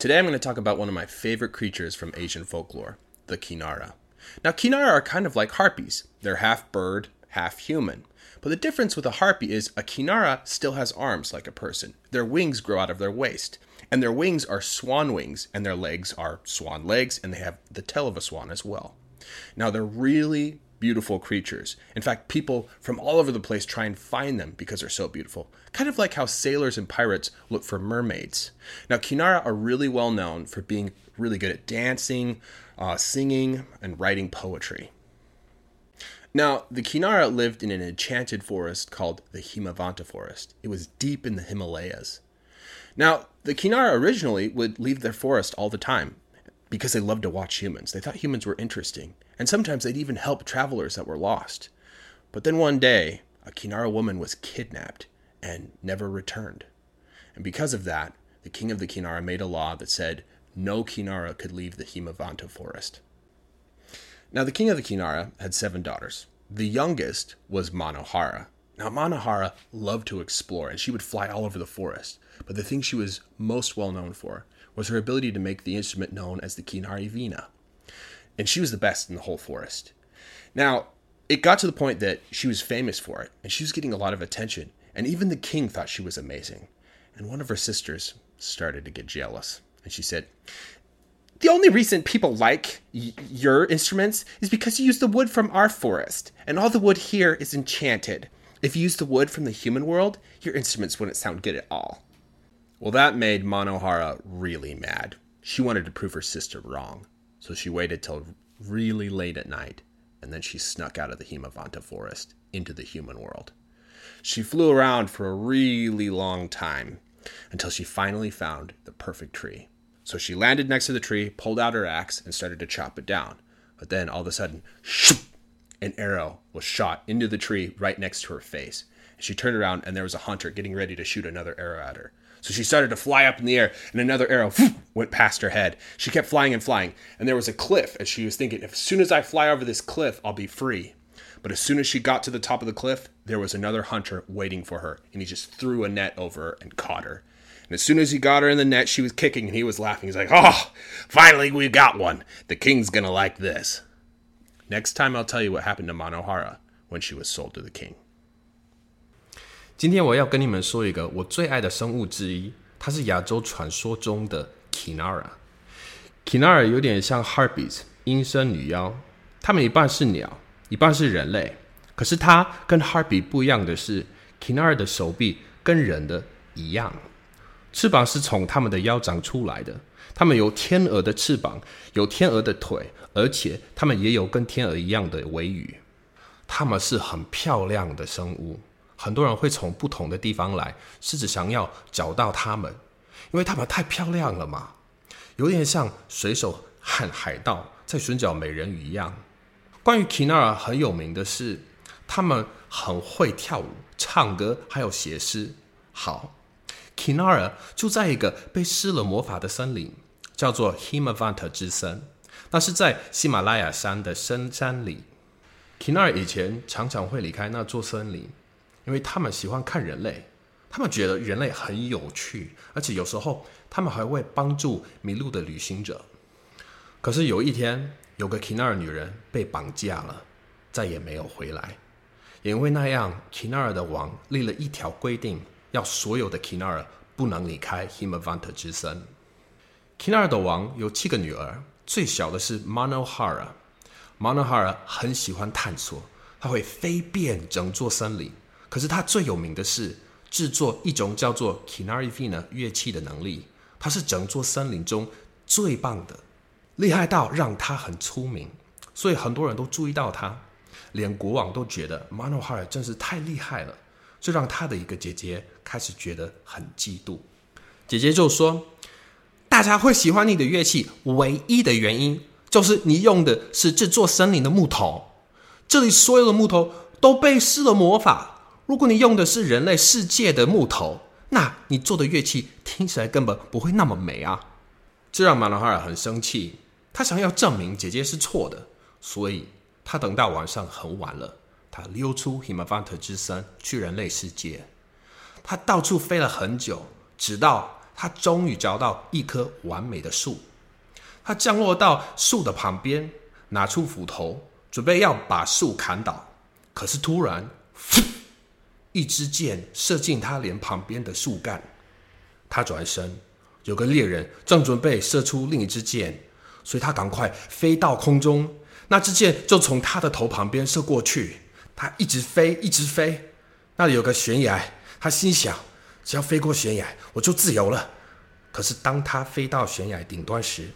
Today I'm going to talk about one of my favorite creatures from Asian folklore, the Kinara. Now, Kinara are kind of like harpies. They're half bird, half human. But the difference with a harpy is a Kinara still has arms like a person. Their wings grow out of their waist. And their wings are swan wings, and their legs are swan legs, and they have the tail of a swan as well. Now, they're really beautiful creatures. In fact, people from all over the place try and find them because they're so beautiful. Kind of like how sailors and pirates look for mermaids. Now, Kinara are really well known for being really good at dancing, uh, singing, and writing poetry. Now, the Kinara lived in an enchanted forest called the Himavanta Forest. It was deep in the Himalayas. Now, the Kinara originally would leave their forest all the time because they loved to watch humans. They thought humans were interesting, and sometimes they'd even help travelers that were lost. But then one day, a Kinara woman was kidnapped and never returned. And because of that, the king of the Kinara made a law that said no Kinara could leave the Himavanta forest. Now, the king of the Kinara had seven daughters. The youngest was Manohara. Now, Manohara loved to explore, and she would fly all over the forest. But the thing she was most well known for was her ability to make the instrument known as the Kinari Vina. And she was the best in the whole forest. Now, it got to the point that she was famous for it, and she was getting a lot of attention, and even the king thought she was amazing. And one of her sisters started to get jealous, and she said, the only reason people like y- your instruments is because you use the wood from our forest, and all the wood here is enchanted. If you used the wood from the human world, your instruments wouldn't sound good at all. Well, that made Manohara really mad. She wanted to prove her sister wrong, so she waited till really late at night, and then she snuck out of the Himavanta forest into the human world. She flew around for a really long time until she finally found the perfect tree. So she landed next to the tree, pulled out her axe, and started to chop it down. But then all of a sudden, shoop, an arrow was shot into the tree right next to her face. She turned around, and there was a hunter getting ready to shoot another arrow at her. So she started to fly up in the air, and another arrow went past her head. She kept flying and flying, and there was a cliff, and she was thinking, as soon as I fly over this cliff, I'll be free. But as soon as she got to the top of the cliff, there was another hunter waiting for her, and he just threw a net over her and caught her. And as soon as he got her in the net, she was kicking and he was laughing. He's like, Oh, finally we got one. The king's gonna like this. Next time I'll tell you what happened to Manohara when she was sold to the king. 今天我要跟你们说一个我最爱的生物之一，它是亚洲传说中的 Kinara。Kinara 有点像 Harpies 阴身女妖，它们一半是鸟，一半是人类。可是它跟 Harpy 不一样的是，Kinara 的手臂跟人的一样。翅膀是从它们的腰长出来的，它们有天鹅的翅膀，有天鹅的腿，而且它们也有跟天鹅一样的尾羽。它们是很漂亮的生物，很多人会从不同的地方来，试着想要找到他们，因为他们太漂亮了嘛，有点像水手和海盗在寻找美人鱼一样。关于 Kinara 很有名的是，他们很会跳舞、唱歌，还有写诗。好。Kinara 住在一个被施了魔法的森林，叫做 Himavant 之森。那是在喜马拉雅山的深山里。Kinara 以前常常会离开那座森林，因为他们喜欢看人类，他们觉得人类很有趣，而且有时候他们还会帮助迷路的旅行者。可是有一天，有个 Kinar 女人被绑架了，再也没有回来。因为那样，Kinar 的王立了一条规定。要所有的 Kinar 不能离开 Himavant 之森。Kinar 的王有七个女儿，最小的是 Manohara。Manohara 很喜欢探索，他会飞遍整座森林。可是他最有名的是制作一种叫做 Kinari Vina 乐器的能力，他是整座森林中最棒的，厉害到让他很出名，所以很多人都注意到他，连国王都觉得 manohar 真是太厉害了。这让他的一个姐姐开始觉得很嫉妒。姐姐就说：“大家会喜欢你的乐器，唯一的原因就是你用的是这座森林的木头。这里所有的木头都被施了魔法。如果你用的是人类世界的木头，那你做的乐器听起来根本不会那么美啊！”这让马纳哈尔很生气，他想要证明姐姐是错的，所以他等到晚上很晚了。他溜出 himavant 之森去人类世界，他到处飞了很久，直到他终于找到一棵完美的树。他降落到树的旁边，拿出斧头，准备要把树砍倒。可是突然，一支箭射进他脸旁边的树干。他转身，有个猎人正准备射出另一支箭，所以他赶快飞到空中。那支箭就从他的头旁边射过去。他一直飞，一直飞。那里有个悬崖，他心想：只要飞过悬崖，我就自由了。可是当他飞到悬崖顶端时，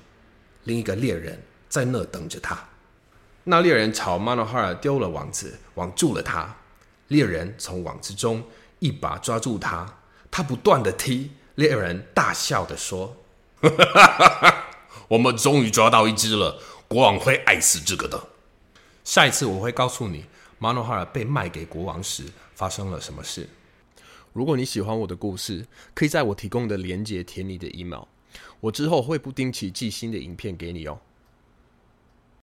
另一个猎人在那等着他。那猎人朝马诺哈尔丢了网子，网住了他。猎人从网子中一把抓住他，他不断的踢。猎人大笑的说：“ 我们终于抓到一只了，国王会爱死这个的。下一次我会告诉你，马诺哈尔被卖给国王时发生了什么事。如果你喜欢我的故事，可以在我提供的链接填你的 email，我之后会不定期寄新的影片给你哦。